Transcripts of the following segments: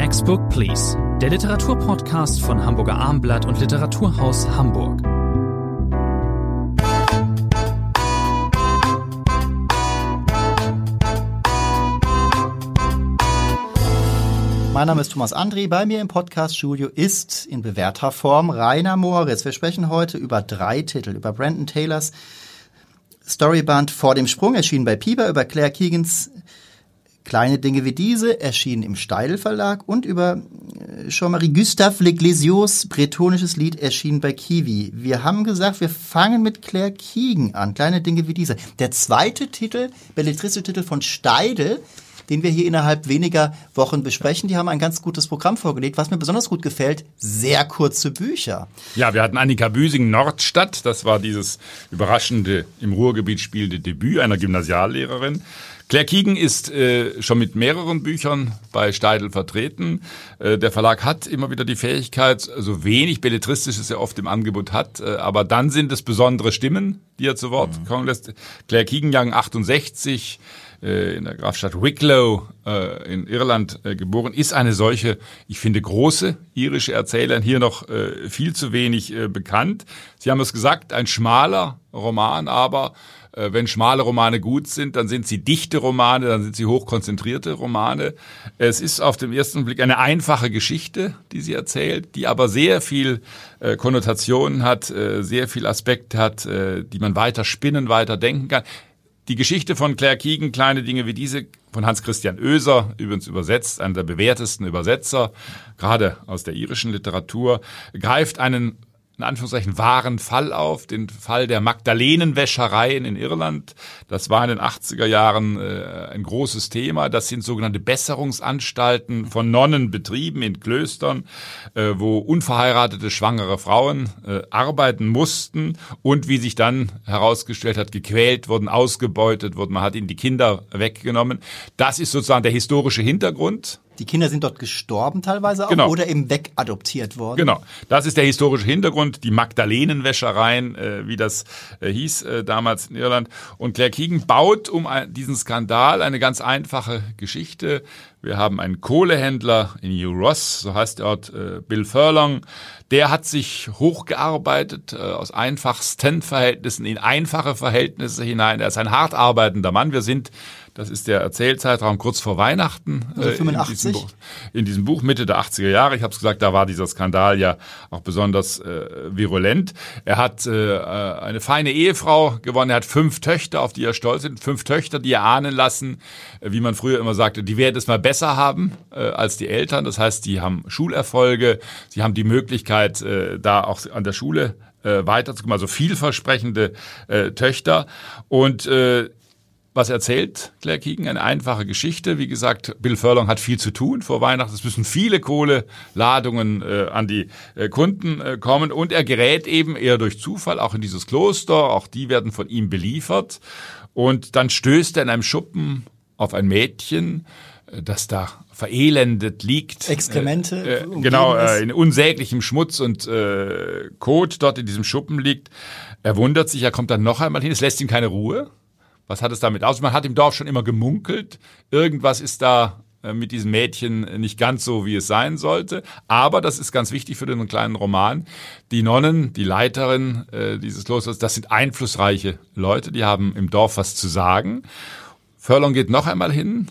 Next Book Please, der Literaturpodcast von Hamburger Armblatt und Literaturhaus Hamburg. Mein Name ist Thomas Andri. Bei mir im Podcast-Studio ist in bewährter Form Rainer Moritz. Wir sprechen heute über drei Titel. Über Brandon Taylors Storyband Vor dem Sprung, erschienen bei Pieper, über Claire Keegans Kleine Dinge wie diese, erschienen im Steidel Verlag und über äh, Jean-Marie Gustave L'Eglesios bretonisches Lied erschienen bei Kiwi. Wir haben gesagt, wir fangen mit Claire Keegan an. Kleine Dinge wie diese. Der zweite Titel, belletristische Titel von Steidel, den wir hier innerhalb weniger Wochen besprechen. Die haben ein ganz gutes Programm vorgelegt. Was mir besonders gut gefällt, sehr kurze Bücher. Ja, wir hatten Annika Büsing Nordstadt. Das war dieses überraschende im Ruhrgebiet spielende Debüt einer Gymnasiallehrerin. Claire Kiegen ist äh, schon mit mehreren Büchern bei Steidel vertreten. Äh, der Verlag hat immer wieder die Fähigkeit, so wenig Belletristisches er oft im Angebot hat, äh, aber dann sind es besondere Stimmen, die er zu Wort mhm. kommen lässt. Claire Kiegen, Young 68, äh, in der Grafstadt Wicklow äh, in Irland äh, geboren, ist eine solche, ich finde, große irische Erzählerin, hier noch äh, viel zu wenig äh, bekannt. Sie haben es gesagt, ein schmaler Roman, aber äh, wenn schmale Romane gut sind, dann sind sie dichte Romane, dann sind sie hochkonzentrierte Romane. Es ist auf den ersten Blick eine einfache Geschichte, die sie erzählt, die aber sehr viel äh, Konnotationen hat, äh, sehr viel Aspekt hat, äh, die man weiter spinnen, weiter denken kann. Die Geschichte von Claire Keegan, kleine Dinge wie diese, von Hans-Christian Oeser, übrigens übersetzt, einer der bewährtesten Übersetzer, gerade aus der irischen Literatur, greift einen in Anführungszeichen wahren Fall auf, den Fall der Magdalenenwäschereien in Irland. Das war in den 80er Jahren äh, ein großes Thema. Das sind sogenannte Besserungsanstalten von Nonnen betrieben in Klöstern, äh, wo unverheiratete schwangere Frauen äh, arbeiten mussten und wie sich dann herausgestellt hat, gequält wurden, ausgebeutet wurden. Man hat ihnen die Kinder weggenommen. Das ist sozusagen der historische Hintergrund die Kinder sind dort gestorben teilweise auch genau. oder eben wegadoptiert worden. Genau, das ist der historische Hintergrund, die Magdalenenwäschereien, äh, wie das äh, hieß äh, damals in Irland. Und Claire Keegan baut um diesen Skandal eine ganz einfache Geschichte. Wir haben einen Kohlehändler in New Ross, so heißt der Ort, äh, Bill Furlong. Der hat sich hochgearbeitet äh, aus einfachsten Verhältnissen in einfache Verhältnisse hinein. Er ist ein hart arbeitender Mann. Wir sind das ist der Erzählzeitraum kurz vor Weihnachten. Also 85? Äh, in, diesem Buch, in diesem Buch Mitte der 80er Jahre. Ich habe es gesagt, da war dieser Skandal ja auch besonders äh, virulent. Er hat äh, eine feine Ehefrau gewonnen. Er hat fünf Töchter, auf die er stolz ist. Fünf Töchter, die er ahnen lassen, äh, wie man früher immer sagte, die werden es mal besser haben äh, als die Eltern. Das heißt, die haben Schulerfolge. Sie haben die Möglichkeit, äh, da auch an der Schule äh, weiterzukommen, also vielversprechende äh, Töchter. Und äh, was erzählt Claire Keegan? Eine einfache Geschichte. Wie gesagt, Bill Furlong hat viel zu tun vor Weihnachten. Es müssen viele Kohleladungen äh, an die äh, Kunden äh, kommen und er gerät eben eher durch Zufall auch in dieses Kloster. Auch die werden von ihm beliefert. Und dann stößt er in einem Schuppen auf ein Mädchen, äh, das da verelendet liegt. Exkremente. Äh, äh, genau, äh, in unsäglichem Schmutz und äh, Kot dort in diesem Schuppen liegt. Er wundert sich, er kommt dann noch einmal hin. Es lässt ihm keine Ruhe. Was hat es damit aus? Man hat im Dorf schon immer gemunkelt. Irgendwas ist da äh, mit diesem Mädchen nicht ganz so, wie es sein sollte. Aber das ist ganz wichtig für den kleinen Roman. Die Nonnen, die Leiterin äh, dieses Klosters, das sind einflussreiche Leute, die haben im Dorf was zu sagen. Furlong geht noch einmal hin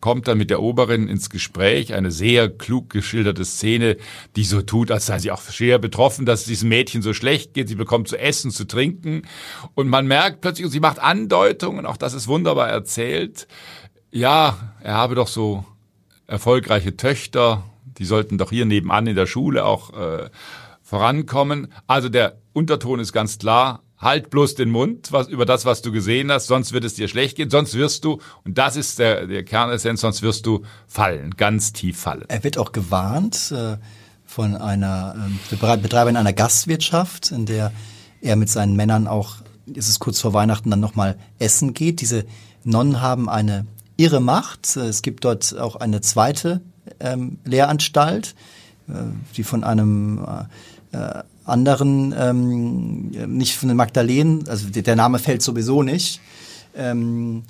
kommt dann mit der Oberin ins Gespräch, eine sehr klug geschilderte Szene, die so tut, als sei sie auch schwer betroffen, dass es diesem Mädchen so schlecht geht. Sie bekommt zu essen, zu trinken und man merkt plötzlich, und sie macht Andeutungen, auch das ist wunderbar erzählt, ja, er habe doch so erfolgreiche Töchter, die sollten doch hier nebenan in der Schule auch äh, vorankommen. Also der Unterton ist ganz klar, halt bloß den Mund was, über das, was du gesehen hast, sonst wird es dir schlecht gehen, sonst wirst du, und das ist der, der Kernessenz, sonst wirst du fallen, ganz tief fallen. Er wird auch gewarnt äh, von einer äh, Betreiberin einer Gastwirtschaft, in der er mit seinen Männern auch, ist es kurz vor Weihnachten, dann nochmal essen geht. Diese Nonnen haben eine irre Macht. Es gibt dort auch eine zweite ähm, Lehranstalt, äh, die von einem äh, äh anderen, ähm, nicht von den Magdalenen, also der Name fällt sowieso nicht. Ähm,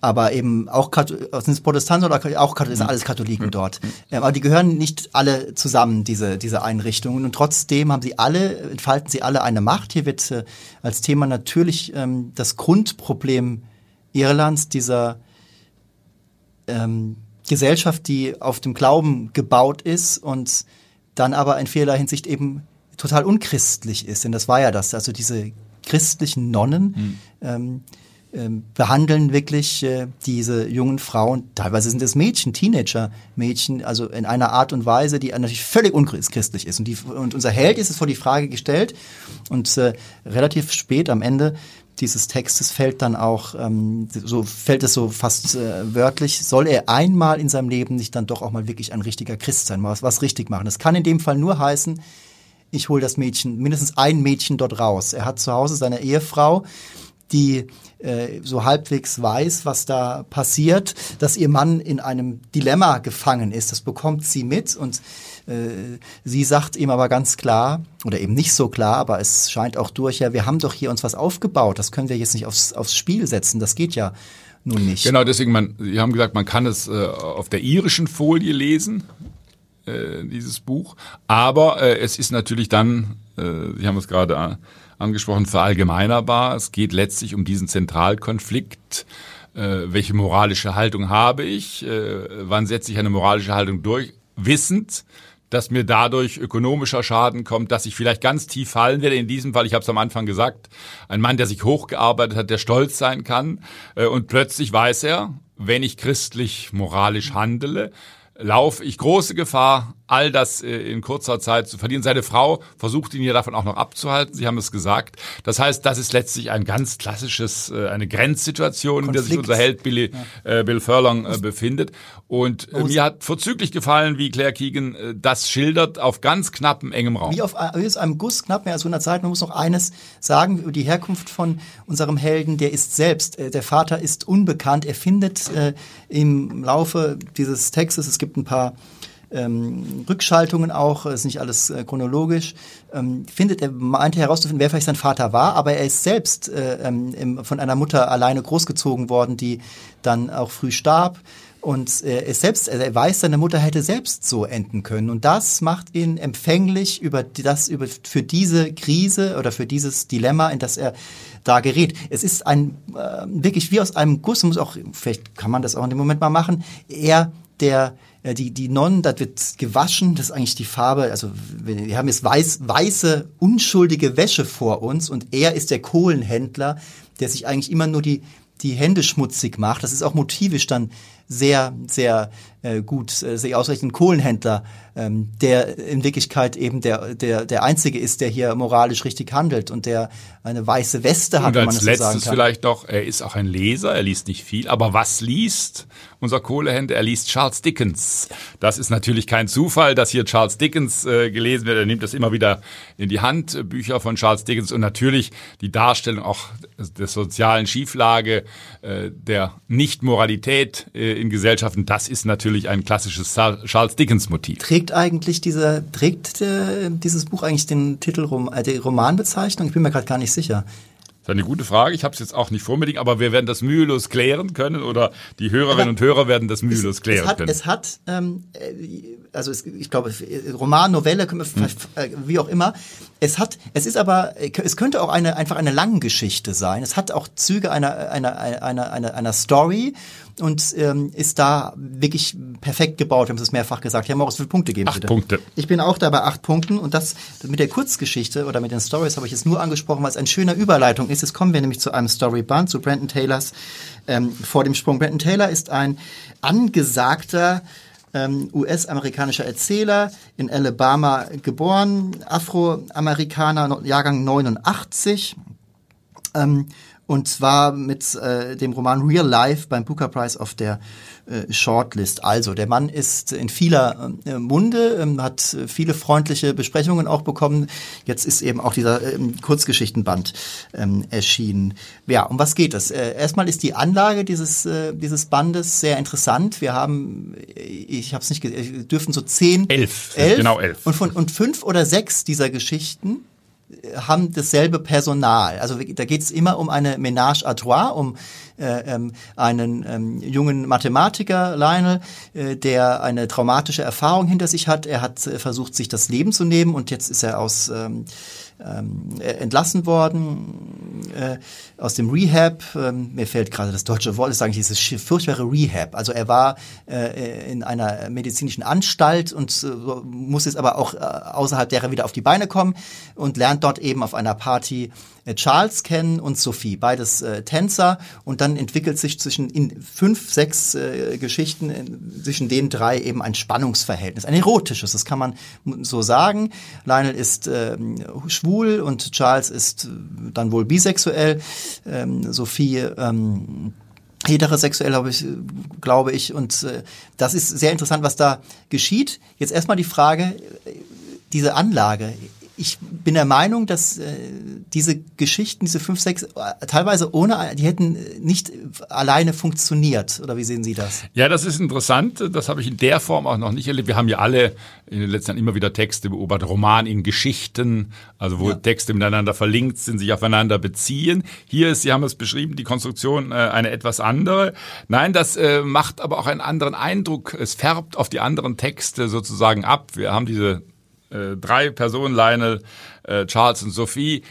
aber eben auch sind es Protestanten oder auch Katholiken, sind alles Katholiken dort. Ähm, aber die gehören nicht alle zusammen, diese, diese Einrichtungen. Und trotzdem haben sie alle, entfalten sie alle eine Macht. Hier wird äh, als Thema natürlich ähm, das Grundproblem Irlands, dieser ähm, Gesellschaft, die auf dem Glauben gebaut ist und dann aber in vielerlei Hinsicht eben total unchristlich ist. Denn das war ja das. Also diese christlichen Nonnen, mhm. ähm, ähm, behandeln wirklich äh, diese jungen Frauen, teilweise sind es Mädchen, Teenager-Mädchen, also in einer Art und Weise, die natürlich völlig unchristlich ist. Und, die, und unser Held ist es vor die Frage gestellt und äh, relativ spät am Ende dieses Textes fällt dann auch, ähm, so fällt es so fast äh, wörtlich, soll er einmal in seinem Leben nicht dann doch auch mal wirklich ein richtiger Christ sein, mal was, was richtig machen. Das kann in dem Fall nur heißen, ich hole das Mädchen, mindestens ein Mädchen dort raus. Er hat zu Hause seine Ehefrau, die äh, so halbwegs weiß, was da passiert, dass ihr Mann in einem Dilemma gefangen ist. Das bekommt sie mit und äh, sie sagt ihm aber ganz klar, oder eben nicht so klar, aber es scheint auch durch, ja, wir haben doch hier uns was aufgebaut, das können wir jetzt nicht aufs, aufs Spiel setzen, das geht ja nun nicht. Genau, deswegen, man, Sie haben gesagt, man kann es äh, auf der irischen Folie lesen, äh, dieses Buch, aber äh, es ist natürlich dann, äh, Sie haben es gerade äh, angesprochen, verallgemeinerbar. Es geht letztlich um diesen Zentralkonflikt. Äh, welche moralische Haltung habe ich? Äh, wann setze ich eine moralische Haltung durch? Wissend, dass mir dadurch ökonomischer Schaden kommt, dass ich vielleicht ganz tief fallen werde. In diesem Fall, ich habe es am Anfang gesagt, ein Mann, der sich hochgearbeitet hat, der stolz sein kann. Äh, und plötzlich weiß er, wenn ich christlich moralisch handele, laufe ich große Gefahr, all das äh, in kurzer Zeit zu verlieren. Seine Frau versucht ihn ja davon auch noch abzuhalten. Sie haben es gesagt. Das heißt, das ist letztlich ein ganz klassisches, äh, eine Grenzsituation, Konflikt. in der sich unser Held Billy, ja. äh, Bill Furlong äh, befindet. Und äh, mir hat vorzüglich gefallen, wie Claire Keegan äh, das schildert, auf ganz knappem, engem Raum. Wie auf wie aus einem Guss, knapp mehr als 100 Seiten. Man muss noch eines sagen über die Herkunft von unserem Helden. Der ist selbst, äh, der Vater ist unbekannt. Er findet äh, im Laufe dieses Textes, es gibt ein paar ähm, Rückschaltungen auch, ist nicht alles äh, chronologisch, ähm, findet er, meinte herauszufinden, wer vielleicht sein Vater war, aber er ist selbst äh, ähm, von einer Mutter alleine großgezogen worden, die dann auch früh starb. Und äh, er, ist selbst, er weiß, seine Mutter hätte selbst so enden können. Und das macht ihn empfänglich über das, über, für diese Krise oder für dieses Dilemma, in das er da gerät. Es ist ein, äh, wirklich wie aus einem Guss, muss auch, vielleicht kann man das auch in dem Moment mal machen, er, der die, die Nonnen, das wird gewaschen, das ist eigentlich die Farbe, also wir haben jetzt weiß, weiße, unschuldige Wäsche vor uns und er ist der Kohlenhändler, der sich eigentlich immer nur die, die Hände schmutzig macht. Das ist auch motivisch dann sehr, sehr äh, gut, äh, sehr ausreichend Kohlenhändler, ähm, der in Wirklichkeit eben der, der, der Einzige ist, der hier moralisch richtig handelt und der eine weiße Weste hat, und als man letztes so vielleicht noch, er ist auch ein Leser, er liest nicht viel, aber was liest unser Kohlehändler? Er liest Charles Dickens. Das ist natürlich kein Zufall, dass hier Charles Dickens äh, gelesen wird. Er nimmt das immer wieder in die Hand, Bücher von Charles Dickens und natürlich die Darstellung auch der sozialen Schieflage, äh, der Nichtmoralität äh, in Gesellschaften, das ist natürlich ein klassisches Charles Dickens-Motiv. Trägt eigentlich dieser, trägt äh, dieses Buch eigentlich den Titel, äh, die Romanbezeichnung? Ich bin mir gerade gar nicht sicher. Das ist eine gute Frage. Ich habe es jetzt auch nicht vor mir, aber wir werden das mühelos klären können oder die Hörerinnen aber und Hörer werden das mühelos es, klären es hat, können. Es hat, ähm, äh, also es, ich glaube, Roman, Novelle, hm. wie auch immer. Es hat, es ist aber, es könnte auch eine einfach eine lange Geschichte sein. Es hat auch Züge einer einer einer einer, einer Story und ähm, ist da wirklich perfekt gebaut. Wir haben es mehrfach gesagt. Herr Morris, wie viele Punkte geben acht bitte? Punkte. Ich bin auch da bei acht Punkten und das mit der Kurzgeschichte oder mit den Stories habe ich jetzt nur angesprochen, weil es eine schöne Überleitung ist. Jetzt kommen wir nämlich zu einem Storyband, zu Brandon Taylors ähm, vor dem Sprung. Brandon Taylor ist ein angesagter ähm, US-amerikanischer Erzähler, in Alabama geboren, Afroamerikaner, Jahrgang 89. Ähm, und zwar mit äh, dem Roman Real Life beim Booker Prize auf der äh, Shortlist. Also, der Mann ist in vieler äh, Munde, ähm, hat viele freundliche Besprechungen auch bekommen. Jetzt ist eben auch dieser ähm, Kurzgeschichtenband ähm, erschienen. Ja, um was geht es? Äh, erstmal ist die Anlage dieses, äh, dieses Bandes sehr interessant. Wir haben, äh, ich habe es nicht, dürfen so zehn, elf, elf, genau elf. Und, von, und fünf oder sechs dieser Geschichten haben dasselbe Personal. Also da geht es immer um eine Ménage à trois, um äh, ähm, einen ähm, jungen Mathematiker, Lionel, äh, der eine traumatische Erfahrung hinter sich hat. Er hat äh, versucht, sich das Leben zu nehmen und jetzt ist er aus ähm, ähm, entlassen worden äh, aus dem Rehab. Ähm, mir fällt gerade das deutsche Wort, ist eigentlich dieses furchtbare Rehab. Also er war äh, in einer medizinischen Anstalt und äh, muss jetzt aber auch äh, außerhalb derer wieder auf die Beine kommen und lernt dort eben auf einer Party äh, Charles kennen und Sophie, beides äh, Tänzer. Und dann entwickelt sich zwischen in fünf, sechs äh, Geschichten äh, zwischen den drei eben ein Spannungsverhältnis, ein erotisches, das kann man so sagen. Lionel ist äh, schwul und Charles ist äh, dann wohl bisexuell. Ähm, Sophie ähm, heterosexuell, glaube ich, glaube ich. Und äh, das ist sehr interessant, was da geschieht. Jetzt erstmal die Frage, äh, diese Anlage, ich bin der Meinung, dass äh, diese Geschichten, diese fünf, sechs, äh, teilweise ohne, die hätten nicht alleine funktioniert. Oder wie sehen Sie das? Ja, das ist interessant. Das habe ich in der Form auch noch nicht erlebt. Wir haben ja alle in den letzten Jahren immer wieder Texte beobachtet, Roman in Geschichten, also wo ja. Texte miteinander verlinkt sind, sich aufeinander beziehen. Hier ist, Sie haben es beschrieben, die Konstruktion äh, eine etwas andere. Nein, das äh, macht aber auch einen anderen Eindruck. Es färbt auf die anderen Texte sozusagen ab. Wir haben diese äh, drei Personen, Lionel, äh, Charles und Sophie,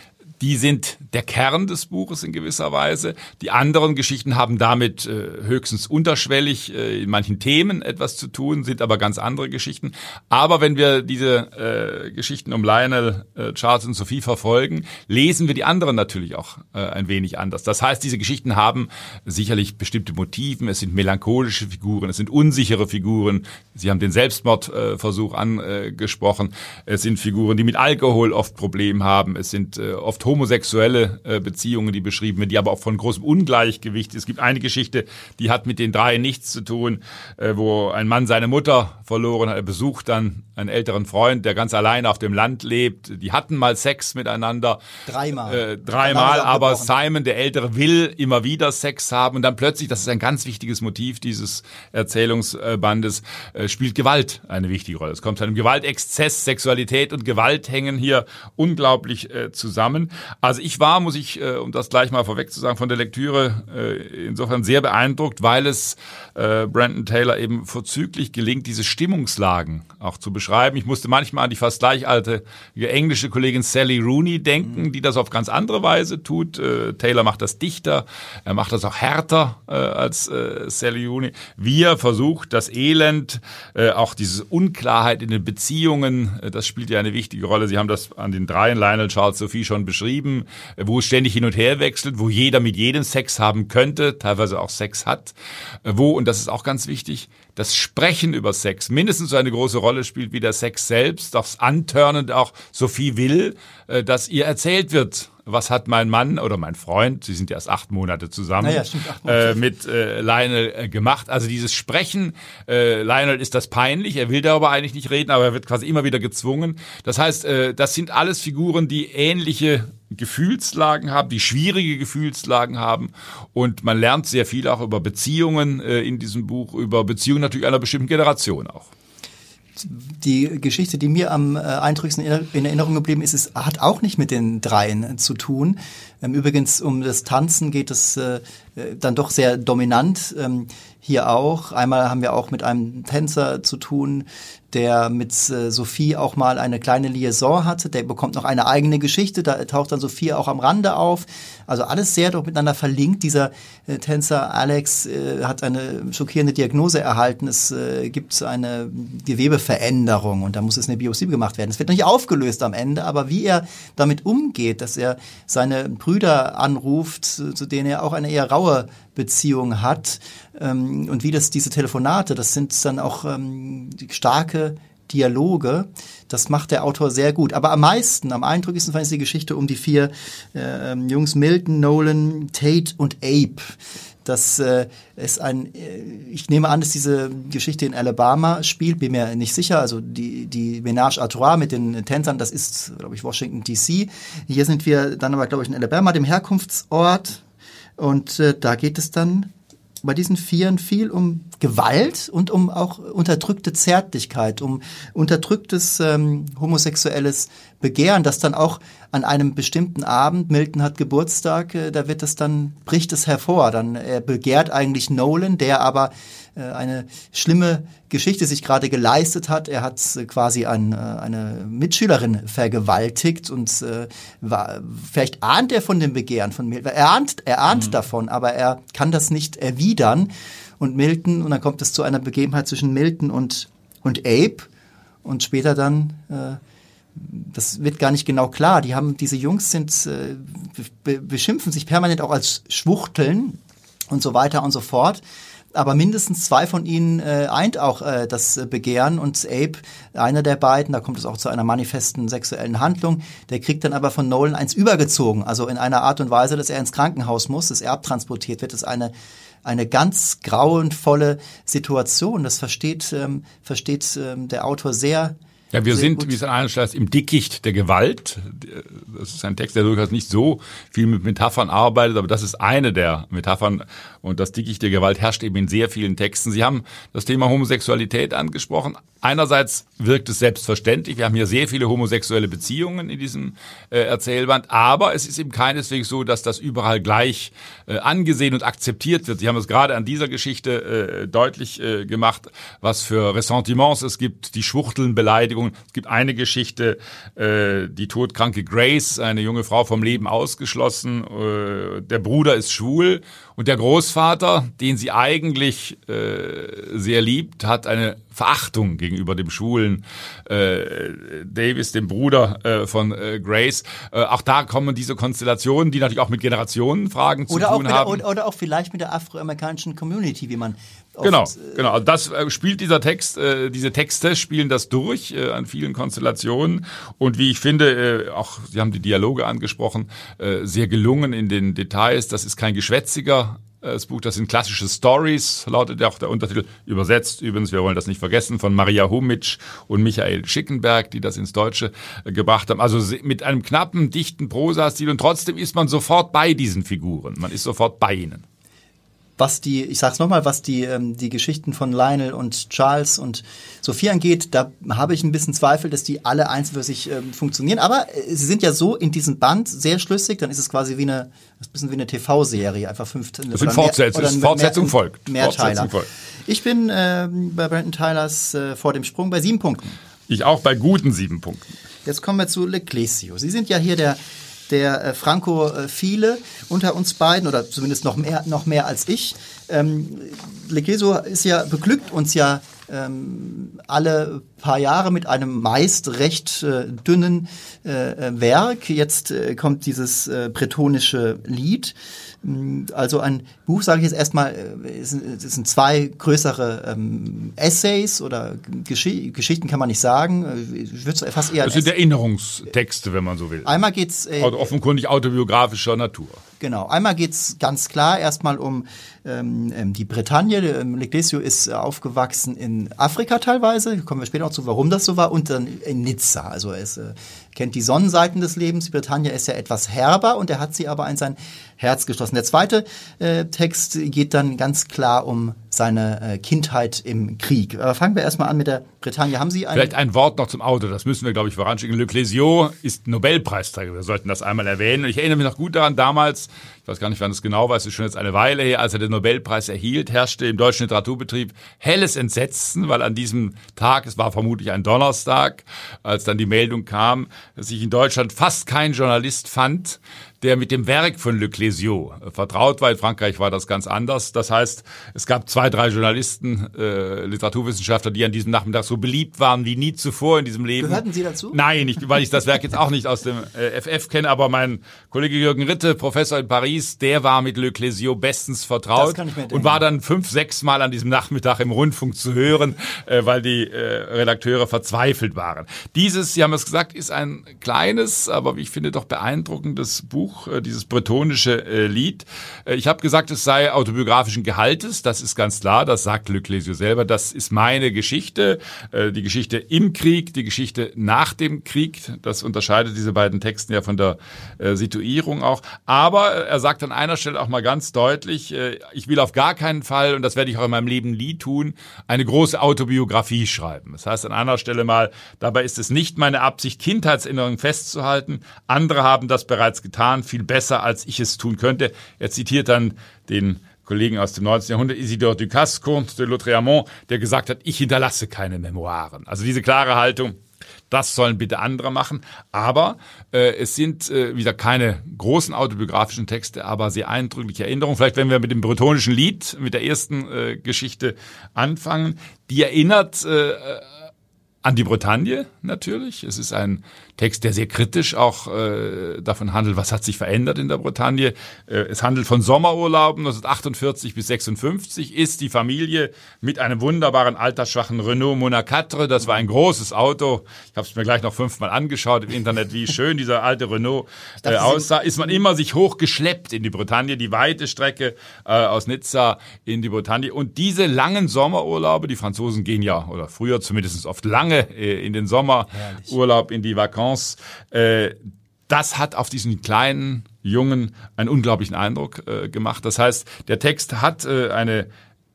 die sind der Kern des Buches in gewisser Weise. Die anderen Geschichten haben damit äh, höchstens unterschwellig äh, in manchen Themen etwas zu tun, sind aber ganz andere Geschichten. Aber wenn wir diese äh, Geschichten um Lionel, äh, Charles und Sophie verfolgen, lesen wir die anderen natürlich auch äh, ein wenig anders. Das heißt, diese Geschichten haben sicherlich bestimmte Motiven. Es sind melancholische Figuren, es sind unsichere Figuren. Sie haben den Selbstmordversuch äh, angesprochen. Es sind Figuren, die mit Alkohol oft Probleme haben. Es sind äh, oft homosexuelle äh, Beziehungen, die beschrieben werden, die aber auch von großem Ungleichgewicht. Es gibt eine Geschichte, die hat mit den drei nichts zu tun, äh, wo ein Mann seine Mutter verloren hat. Er besucht dann einen älteren Freund, der ganz alleine auf dem Land lebt. Die hatten mal Sex miteinander. Dreimal. Äh, dreimal, aber Simon, der Ältere, will immer wieder Sex haben und dann plötzlich, das ist ein ganz wichtiges Motiv dieses Erzählungsbandes, äh, spielt Gewalt eine wichtige Rolle. Es kommt zu einem Gewaltexzess, Sexualität und Gewalt hängen hier unglaublich äh, zusammen. Also ich war, muss ich, äh, um das gleich mal vorweg zu sagen, von der Lektüre äh, insofern sehr beeindruckt, weil es äh, Brandon Taylor eben vorzüglich gelingt, diese Stimmungslagen auch zu beschreiben. Ich musste manchmal an die fast gleich alte englische Kollegin Sally Rooney denken, mhm. die das auf ganz andere Weise tut. Äh, Taylor macht das dichter, er macht das auch härter äh, als äh, Sally Rooney. Wir versucht das Elend, äh, auch diese Unklarheit in den Beziehungen, äh, das spielt ja eine wichtige Rolle. Sie haben das an den dreien, Lionel, Charles, Sophie schon beschrieben, äh, wo es ständig hin und her wechselt, wo jeder mit jedem Sex haben könnte, teilweise auch Sex hat, wo, und das ist auch ganz wichtig, das Sprechen über Sex. Mindestens so eine große Rolle spielt wie der Sex selbst, das Antörnen auch Sophie will, äh, dass ihr erzählt wird, was hat mein Mann oder mein Freund, sie sind erst acht Monate zusammen, naja, stimmt, acht Monate. Äh, mit äh, Lionel äh, gemacht. Also dieses Sprechen, äh, Lionel ist das peinlich, er will darüber eigentlich nicht reden, aber er wird quasi immer wieder gezwungen. Das heißt, äh, das sind alles Figuren, die ähnliche Gefühlslagen haben, die schwierige Gefühlslagen haben. Und man lernt sehr viel auch über Beziehungen äh, in diesem Buch, über Beziehungen natürlich einer bestimmten Generation auch die Geschichte, die mir am äh, eindrücklichsten in Erinnerung geblieben ist, ist, hat auch nicht mit den Dreien zu tun. Ähm, übrigens um das Tanzen geht es äh, äh, dann doch sehr dominant. Hier auch. Einmal haben wir auch mit einem Tänzer zu tun, der mit äh, Sophie auch mal eine kleine Liaison hatte. Der bekommt noch eine eigene Geschichte. Da taucht dann Sophie auch am Rande auf. Also alles sehr doch miteinander verlinkt. Dieser äh, Tänzer Alex äh, hat eine schockierende Diagnose erhalten. Es äh, gibt eine Gewebeveränderung und da muss es eine Biopsie gemacht werden. Es wird nicht aufgelöst am Ende, aber wie er damit umgeht, dass er seine Brüder anruft, zu denen er auch eine eher raue Beziehung hat ähm, und wie das diese Telefonate, das sind dann auch ähm, starke Dialoge. Das macht der Autor sehr gut. Aber am meisten, am eindrücklichsten fand ich die Geschichte um die vier äh, Jungs Milton, Nolan, Tate und Abe. Das äh, ist ein, äh, ich nehme an, dass diese Geschichte in Alabama spielt, bin mir nicht sicher. Also die, die Ménage à Trois mit den Tänzern, das ist, glaube ich, Washington DC. Hier sind wir dann aber, glaube ich, in Alabama, dem Herkunftsort und äh, da geht es dann bei diesen Vieren viel um Gewalt und um auch unterdrückte Zärtlichkeit, um unterdrücktes ähm, homosexuelles Begehren, das dann auch an einem bestimmten Abend, Milton hat Geburtstag, äh, da wird es dann, bricht es hervor. Dann er begehrt eigentlich Nolan, der aber äh, eine schlimme Geschichte sich gerade geleistet hat. Er hat äh, quasi ein, äh, eine Mitschülerin vergewaltigt und äh, war, vielleicht ahnt er von dem Begehren von Milton. Er ahnt, er ahnt mhm. davon, aber er kann das nicht erwidern. Und Milton, und dann kommt es zu einer Begebenheit zwischen Milton und, und Abe und später dann äh, das wird gar nicht genau klar. Die haben, diese Jungs sind, äh, be beschimpfen sich permanent auch als Schwuchteln und so weiter und so fort. Aber mindestens zwei von ihnen äh, eint auch äh, das Begehren und Abe, einer der beiden, da kommt es auch zu einer manifesten sexuellen Handlung, der kriegt dann aber von Nolan eins übergezogen. Also in einer Art und Weise, dass er ins Krankenhaus muss, das Erb transportiert wird, das ist eine eine ganz grauenvolle Situation. Das versteht, ähm, versteht ähm, der Autor sehr ja, wir sind, wie es an einer Stelle im Dickicht der Gewalt. Das ist ein Text, der durchaus nicht so viel mit Metaphern arbeitet, aber das ist eine der Metaphern. Und das Dickicht der Gewalt herrscht eben in sehr vielen Texten. Sie haben das Thema Homosexualität angesprochen. Einerseits wirkt es selbstverständlich. Wir haben hier sehr viele homosexuelle Beziehungen in diesem äh, Erzählband. Aber es ist eben keineswegs so, dass das überall gleich äh, angesehen und akzeptiert wird. Sie haben es gerade an dieser Geschichte äh, deutlich äh, gemacht, was für Ressentiments es gibt, die Schwuchtelnbeleidigungen. Es gibt eine Geschichte, äh, die todkranke Grace, eine junge Frau vom Leben ausgeschlossen. Äh, der Bruder ist schwul und der Großvater, den sie eigentlich äh, sehr liebt, hat eine Verachtung gegenüber dem schwulen äh, Davis, dem Bruder äh, von äh, Grace. Äh, auch da kommen diese Konstellationen, die natürlich auch mit Generationenfragen zu oder tun haben. Der, oder, oder, auch vielleicht mit der afroamerikanischen Community, wie man Genau, oft, genau, genau. Das äh, spielt dieser Text, äh, diese Texte spielen das durch äh, an vielen Konstellationen und wie ich finde, äh, auch Sie haben die Dialoge angesprochen, äh, sehr gelungen in den Details. Das ist kein geschwätziger äh, das Buch, das sind klassische Stories, lautet auch der Untertitel, übersetzt übrigens, wir wollen das nicht vergessen, von Maria Humitsch und Michael Schickenberg, die das ins Deutsche äh, gebracht haben. Also mit einem knappen, dichten Prosastil und trotzdem ist man sofort bei diesen Figuren. Man ist sofort bei ihnen was die, ich sag's nochmal, was die, ähm, die Geschichten von Lionel und Charles und Sophie angeht, da habe ich ein bisschen Zweifel, dass die alle einzeln für sich ähm, funktionieren. Aber äh, sie sind ja so in diesem Band sehr schlüssig, dann ist es quasi wie eine, ein bisschen wie eine TV-Serie, einfach fünf das sind Fortsetzung, mehr, Fortsetzung folgt. Mehrteiler. Fortsetzung Ich bin äh, bei Brandon Tylers äh, vor dem Sprung bei sieben Punkten. Ich auch bei guten sieben Punkten. Jetzt kommen wir zu Leclesio. Sie sind ja hier der der äh, Frankophile unter uns beiden oder zumindest noch mehr, noch mehr als ich. Ähm, Legeso ist ja, beglückt uns ja ähm, alle paar Jahre mit einem meist recht äh, dünnen äh, Werk. Jetzt äh, kommt dieses äh, bretonische Lied. Mm, also ein Buch, sage ich jetzt erstmal, äh, es sind zwei größere ähm, Essays oder Gesch Geschichten kann man nicht sagen. Äh, ich würde fast eher. Das sind Erinnerungstexte, wenn man so will. Einmal geht's äh, offenkundig autobiografischer Natur. Genau. Einmal geht's ganz klar erstmal um ähm, ähm die Bretagne. Ähm, Leclesio ist aufgewachsen in Afrika teilweise. Kommen wir später noch zu, warum das so war. Und dann in Nizza. Also er ist, äh, kennt die Sonnenseiten des Lebens. Bretagne ist ja etwas herber und er hat sie aber in sein Herz geschlossen. Der zweite äh, Text geht dann ganz klar um seine äh, Kindheit im Krieg. Aber fangen wir erstmal an mit der Bretagne. Haben Sie ein Vielleicht ein Wort noch zum Auto, das müssen wir, glaube ich, voranschicken. Le Clésio ist Nobelpreisträger. Wir sollten das einmal erwähnen. Und ich erinnere mich noch gut daran, damals, ich weiß gar nicht, wann es genau war, es ist schon jetzt eine Weile her, als er den Nobelpreis erhielt, herrschte im deutschen Literaturbetrieb helles Entsetzen, weil an diesem Tag, es war vermutlich ein Donnerstag, als dann die Meldung kam, dass sich in Deutschland fast kein Journalist fand, der mit dem Werk von Le Clésio vertraut war. In Frankreich war das ganz anders. Das heißt, es gab zwei, drei Journalisten, äh, Literaturwissenschaftler, die an diesem Nachmittag so beliebt waren wie nie zuvor in diesem Leben. Gehörten Sie dazu? Nein, nicht, weil ich das Werk jetzt auch nicht aus dem äh, FF kenne, aber mein Kollege Jürgen Ritte, Professor in Paris, der war mit Le Clésio bestens vertraut das kann ich mir und war dann fünf, sechs Mal an diesem Nachmittag im Rundfunk zu hören, äh, weil die äh, Redakteure verzweifelt waren. Dieses, Sie haben es gesagt, ist ein kleines, aber wie ich finde doch beeindruckendes Buch Buch, äh, dieses bretonische äh, Lied. Äh, ich habe gesagt, es sei autobiografischen Gehaltes, das ist ganz klar, das sagt Luc Lesio selber, das ist meine Geschichte, die Geschichte im Krieg, die Geschichte nach dem Krieg, das unterscheidet diese beiden Texten ja von der Situierung auch. Aber er sagt an einer Stelle auch mal ganz deutlich, ich will auf gar keinen Fall, und das werde ich auch in meinem Leben nie tun, eine große Autobiografie schreiben. Das heißt an einer Stelle mal, dabei ist es nicht meine Absicht, Kindheitserinnerungen festzuhalten. Andere haben das bereits getan, viel besser, als ich es tun könnte. Er zitiert dann den Kollegen aus dem 19. Jahrhundert, Isidore Ducasse, Comte de Lautréamont, der gesagt hat, ich hinterlasse keine Memoiren. Also diese klare Haltung, das sollen bitte andere machen. Aber äh, es sind äh, wieder keine großen autobiografischen Texte, aber sehr eindrückliche Erinnerungen. Vielleicht, wenn wir mit dem bretonischen Lied, mit der ersten äh, Geschichte anfangen, die erinnert äh, an die Bretagne natürlich. Es ist ein Text, der sehr kritisch auch äh, davon handelt, was hat sich verändert in der Bretagne. Äh, es handelt von Sommerurlauben 1948 bis 56. Ist die Familie mit einem wunderbaren altersschwachen Renault Mona 4, das war ein großes Auto. Ich habe es mir gleich noch fünfmal angeschaut im Internet, wie schön dieser alte Renault äh, aussah. Ist man immer sich hochgeschleppt in die Bretagne, die weite Strecke äh, aus Nizza in die Bretagne. Und diese langen Sommerurlaube, die Franzosen gehen ja, oder früher zumindest oft lange äh, in den Sommerurlaub, in die Vakanz, Chance. Äh, das hat auf diesen kleinen Jungen einen unglaublichen Eindruck äh, gemacht. Das heißt, der Text hat äh, eine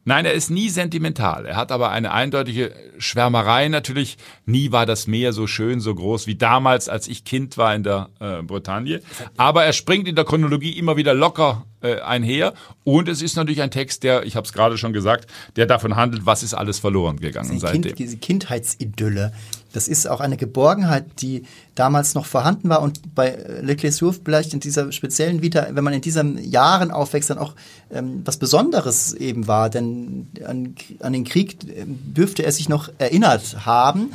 Nein, er ist nie sentimental. Er hat aber eine eindeutige Schwärmerei natürlich. Nie war das Meer so schön, so groß wie damals, als ich Kind war in der äh, Bretagne. Aber er springt in der Chronologie immer wieder locker äh, einher. Und es ist natürlich ein Text, der, ich habe es gerade schon gesagt, der davon handelt, was ist alles verloren gegangen seitdem. Kind, diese Kindheitsidylle. Das ist auch eine Geborgenheit, die damals noch vorhanden war und bei Leclerc vielleicht in dieser speziellen Vita, wenn man in diesen Jahren aufwächst, dann auch ähm, was Besonderes eben war. Denn an, an den Krieg ähm, dürfte er sich noch erinnert haben.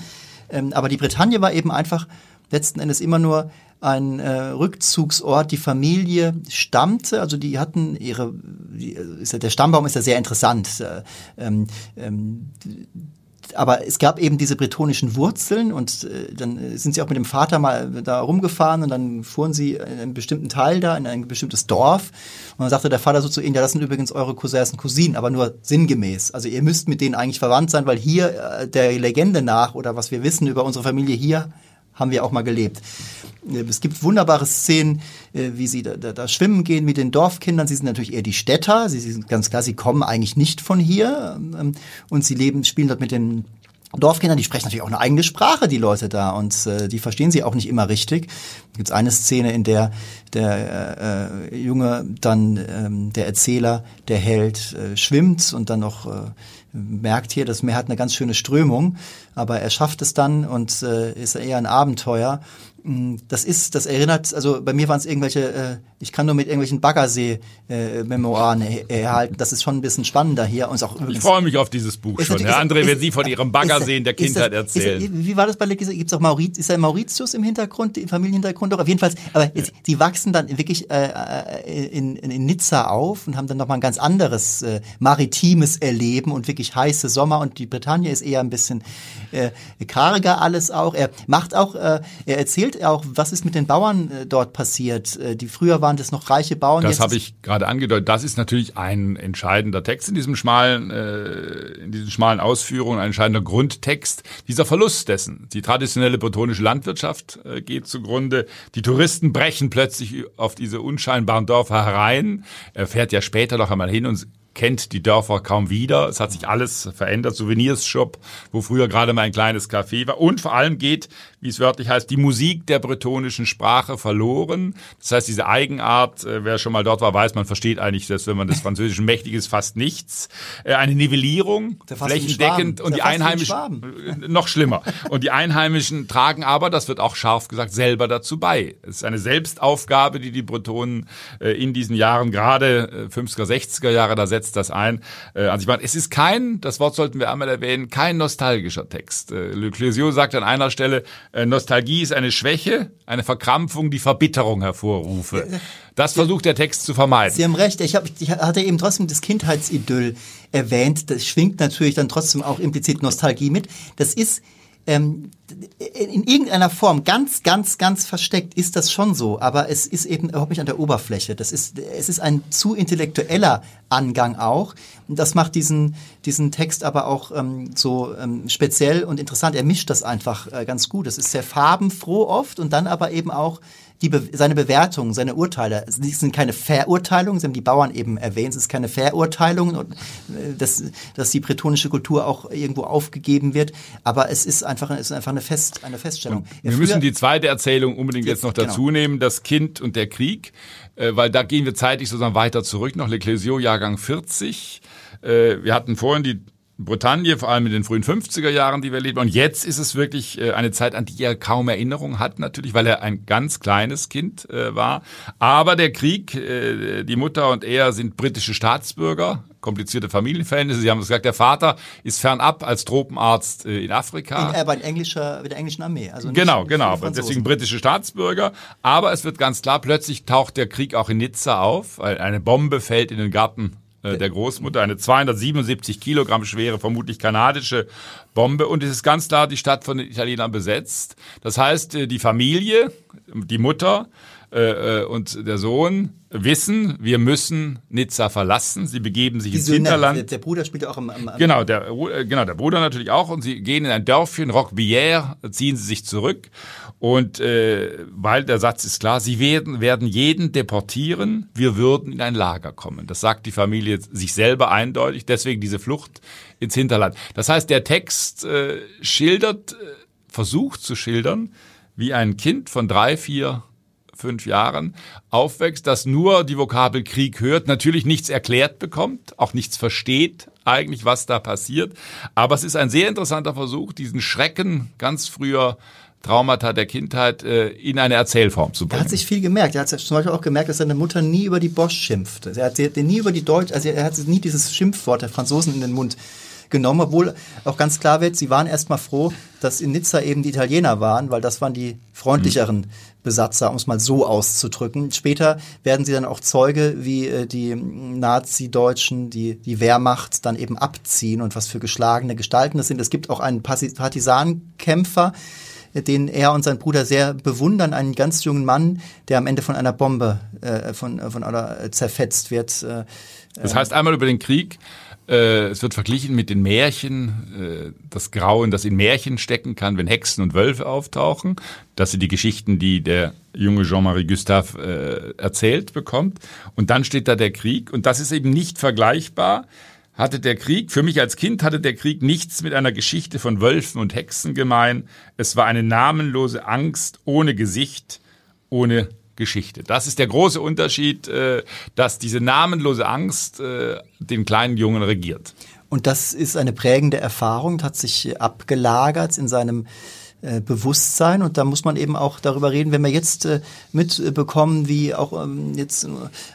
Ähm, aber die Bretagne war eben einfach letzten Endes immer nur ein äh, Rückzugsort. Die Familie stammte, also die hatten ihre, die, ist ja, der Stammbaum ist ja sehr interessant. Äh, ähm, ähm, aber es gab eben diese bretonischen Wurzeln und äh, dann sind sie auch mit dem Vater mal da rumgefahren und dann fuhren sie in einen bestimmten Teil da, in ein bestimmtes Dorf und dann sagte der Vater so zu ihnen, ja, das sind übrigens eure Cousins und Cousinen, aber nur sinngemäß. Also ihr müsst mit denen eigentlich verwandt sein, weil hier äh, der Legende nach oder was wir wissen über unsere Familie hier haben wir auch mal gelebt. Äh, es gibt wunderbare Szenen, äh, wie sie da, da, da, schwimmen gehen mit den Dorfkindern. Sie sind natürlich eher die Städter. Sie sind ganz klar, sie kommen eigentlich nicht von hier ähm, und sie leben, spielen dort mit den Dorfkindern, die sprechen natürlich auch eine eigene Sprache, die Leute da, und äh, die verstehen sie auch nicht immer richtig. Da gibt eine Szene, in der der äh, Junge dann, ähm, der Erzähler, der Held, äh, schwimmt und dann noch äh, merkt hier, das Meer hat eine ganz schöne Strömung, aber er schafft es dann und äh, ist eher ein Abenteuer. Mm, das ist, das erinnert, also bei mir waren es irgendwelche, äh, ich kann nur mit irgendwelchen Baggersee-Memoiren äh, erhalten. Das ist schon ein bisschen spannender hier. Und auch ich freue mich auf dieses Buch schon. Herr André, wenn Sie von Ihrem Baggersee in der Kindheit das, erzählen. Ist, wie war das bei Gibt es auch Mauritius, ist da Mauritius im Hintergrund, im Familienhintergrund? Doch, auf jeden Fall. Aber jetzt, die wachsen dann wirklich äh, äh, in, in Nizza auf und haben dann nochmal ein ganz anderes äh, maritimes Erleben und wirklich heiße Sommer. Und die Bretagne ist eher ein bisschen äh, karger alles auch. Er macht auch, äh, er erzählt auch, was ist mit den Bauern äh, dort passiert. Äh, die früher waren das noch reiche Bauern. Das habe ich gerade angedeutet. Das ist natürlich ein entscheidender Text in diesem schmalen, äh, in diesen schmalen Ausführungen, ein entscheidender Grundtext. Dieser Verlust dessen. Die traditionelle bretonische Landwirtschaft äh, geht zugrunde. Die Touristen brechen plötzlich auf diese unscheinbaren Dörfer herein. Er fährt ja später noch einmal hin und kennt die Dörfer kaum wieder. Es hat sich alles verändert. Souvenirs-Shop, wo früher gerade mal ein kleines Café war. Und vor allem geht, wie es wörtlich heißt, die Musik der bretonischen Sprache verloren. Das heißt, diese Eigenart, äh, wer schon mal dort war, weiß, man versteht eigentlich, dass wenn man des Französischen mächtig ist, fast nichts. Äh, eine Nivellierung, flächendeckend und die Einheimischen, äh, noch schlimmer. Und die Einheimischen tragen aber, das wird auch scharf gesagt, selber dazu bei. Es ist eine Selbstaufgabe, die die Bretonen in diesen Jahren, gerade 50er, 60er Jahre, da setzen setzt das ein. Äh, an sich macht. Es ist kein, das Wort sollten wir einmal erwähnen, kein nostalgischer Text. Äh, Le Clésio sagt an einer Stelle, äh, Nostalgie ist eine Schwäche, eine Verkrampfung, die Verbitterung hervorrufe. Das versucht der Text zu vermeiden. Sie haben recht. Ich, hab, ich hatte eben trotzdem das Kindheitsidyll erwähnt. Das schwingt natürlich dann trotzdem auch implizit Nostalgie mit. Das ist ähm, in irgendeiner Form ganz, ganz, ganz versteckt ist das schon so, aber es ist eben überhaupt nicht an der Oberfläche. Das ist, es ist ein zu intellektueller Angang auch. Und das macht diesen, diesen Text aber auch ähm, so ähm, speziell und interessant. Er mischt das einfach äh, ganz gut. Es ist sehr farbenfroh oft und dann aber eben auch Be seine Bewertungen, seine Urteile. Es sind keine Verurteilungen, sie haben die Bauern eben erwähnt, es ist keine Verurteilung, und, äh, dass, dass die bretonische Kultur auch irgendwo aufgegeben wird, aber es ist einfach, es ist einfach eine, Fest, eine Feststellung. Ja, wir müssen die zweite Erzählung unbedingt jetzt, noch dazu genau. nehmen, das Kind und der Krieg, äh, weil da gehen wir zeitlich sozusagen weiter zurück, noch L'Ecclesio Jahrgang 40. Äh, wir hatten vorhin die Bretagne, vor allem in den frühen 50er Jahren, die wir erleben. Und jetzt ist es wirklich äh, eine Zeit, an die er kaum Erinnerung hat, natürlich, weil er ein ganz kleines Kind äh, war. Aber der Krieg, äh, die Mutter und er sind britische Staatsbürger, komplizierte Familienverhältnisse. Sie haben es gesagt, der Vater ist fernab als Tropenarzt in Afrika. In, aber in englischer, mit der englischen Armee. Also genau, genau. Deswegen britische Staatsbürger. Aber es wird ganz klar, plötzlich taucht der Krieg auch in Nizza auf. Eine Bombe fällt in den Garten äh, der Großmutter, eine 277 Kilogramm schwere, vermutlich kanadische Bombe. Und es ist ganz klar die Stadt von den Italienern besetzt. Das heißt, äh, die Familie, die Mutter äh, und der Sohn wissen, wir müssen Nizza verlassen. Sie begeben sich die ins Söhne, Hinterland. Der, der, Bruder spielt auch im, im, im Genau, der, genau, der Bruder natürlich auch. Und sie gehen in ein Dörfchen, Roquebière, ziehen sie sich zurück. Und äh, weil der Satz ist klar, sie werden, werden jeden deportieren, wir würden in ein Lager kommen. Das sagt die Familie sich selber eindeutig, deswegen diese Flucht ins Hinterland. Das heißt, der Text äh, schildert, äh, versucht zu schildern, wie ein Kind von drei, vier, fünf Jahren aufwächst, das nur die Vokabel Krieg hört, natürlich nichts erklärt bekommt, auch nichts versteht eigentlich, was da passiert. Aber es ist ein sehr interessanter Versuch, diesen Schrecken ganz früher Traumata der Kindheit äh, in eine Erzählform zu bringen. Er hat sich viel gemerkt. Er hat zum Beispiel auch gemerkt, dass seine Mutter nie über die Bosch schimpft. Er hat nie über die Deutsch, also er hat nie dieses Schimpfwort der Franzosen in den Mund genommen, obwohl auch ganz klar wird, sie waren erstmal froh, dass in Nizza eben die Italiener waren, weil das waren die freundlicheren mhm. Besatzer, um es mal so auszudrücken. Später werden sie dann auch Zeuge, wie äh, die Nazi-Deutschen, die, die Wehrmacht dann eben abziehen und was für geschlagene Gestalten das sind. Es gibt auch einen Partisanenkämpfer, den er und sein Bruder sehr bewundern, einen ganz jungen Mann, der am Ende von einer Bombe äh, von, von einer zerfetzt wird. Äh, das heißt einmal über den Krieg, äh, es wird verglichen mit den Märchen, äh, das Grauen, das in Märchen stecken kann, wenn Hexen und Wölfe auftauchen. Das sind die Geschichten, die der junge Jean-Marie Gustave äh, erzählt bekommt. Und dann steht da der Krieg. Und das ist eben nicht vergleichbar hatte der Krieg, für mich als Kind hatte der Krieg nichts mit einer Geschichte von Wölfen und Hexen gemein. Es war eine namenlose Angst ohne Gesicht, ohne Geschichte. Das ist der große Unterschied, äh, dass diese namenlose Angst äh, den kleinen Jungen regiert. Und das ist eine prägende Erfahrung, hat sich abgelagert in seinem äh, Bewusstsein und da muss man eben auch darüber reden, wenn wir jetzt äh, mitbekommen, wie auch ähm, jetzt äh,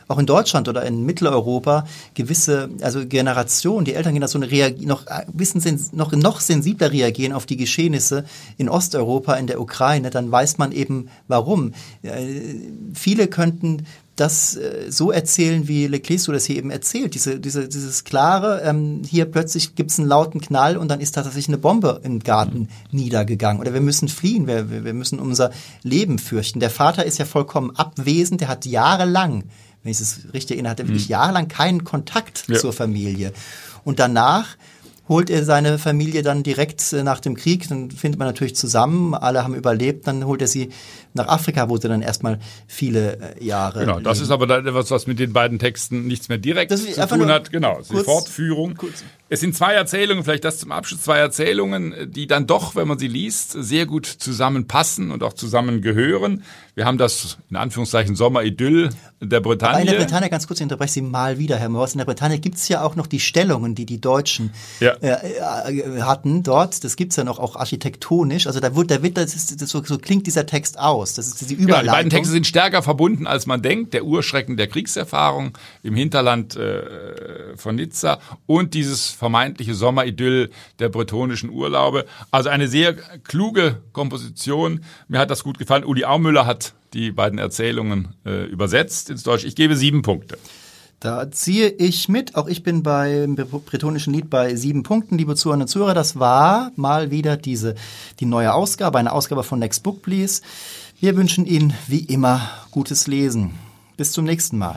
auch in Deutschland oder in Mitteleuropa gewisse, also Generationen, die Elterngenerationen noch wissen noch noch sensibler reagieren auf die Geschehnisse in Osteuropa, in der Ukraine, dann weiß man eben warum. Viele könnten das äh, so erzählen, wie Leclerc das hier eben erzählt. Diese, diese, dieses klare, ähm, hier plötzlich gibt es einen lauten Knall und dann ist tatsächlich eine Bombe im Garten mhm. niedergegangen. Oder wir müssen fliehen, wir, wir müssen unser Leben fürchten. Der Vater ist ja vollkommen abwesend, der hat jahrelang, wenn ich es richtig erinnere, hat er wirklich mhm. jahrelang keinen Kontakt ja. zur Familie. Und danach holt er seine Familie dann direkt äh, nach dem Krieg, dann findet man natürlich zusammen, alle haben überlebt, dann holt er sie nach Afrika, wo sie dann erstmal viele äh, Jahre. Genau, das leben. ist aber dann etwas, was mit den beiden Texten nichts mehr direkt zu tun hat. Genau, die Fortführung. Kurz. Es sind zwei Erzählungen, vielleicht das zum Abschluss, zwei Erzählungen, die dann doch, wenn man sie liest, sehr gut zusammenpassen und auch zusammengehören. Wir haben das, in Anführungszeichen, Sommeridyll der Bretagne. Aber in der Bretagne, ganz kurz, ich unterbreche Sie mal wieder, Herr Morris, in der Bretagne gibt's ja auch noch die Stellungen, die die Deutschen ja. äh, äh, hatten dort. Das gibt's ja noch auch architektonisch. Also da wird, da wird das, ist, das so, so klingt dieser Text aus. Das ist die Überleitung. Ja, die beiden Texte sind stärker verbunden, als man denkt. Der Urschrecken der Kriegserfahrung im Hinterland äh, von Nizza und dieses vermeintliche Sommeridyll der bretonischen Urlaube. Also eine sehr kluge Komposition. Mir hat das gut gefallen. Uli Aumüller hat die beiden Erzählungen äh, übersetzt ins Deutsche. Ich gebe sieben Punkte. Da ziehe ich mit. Auch ich bin beim bretonischen Lied bei sieben Punkten, liebe Zuhörerinnen und Zuhörer. Das war mal wieder diese, die neue Ausgabe, eine Ausgabe von Next Book Please. Wir wünschen Ihnen wie immer gutes Lesen. Bis zum nächsten Mal.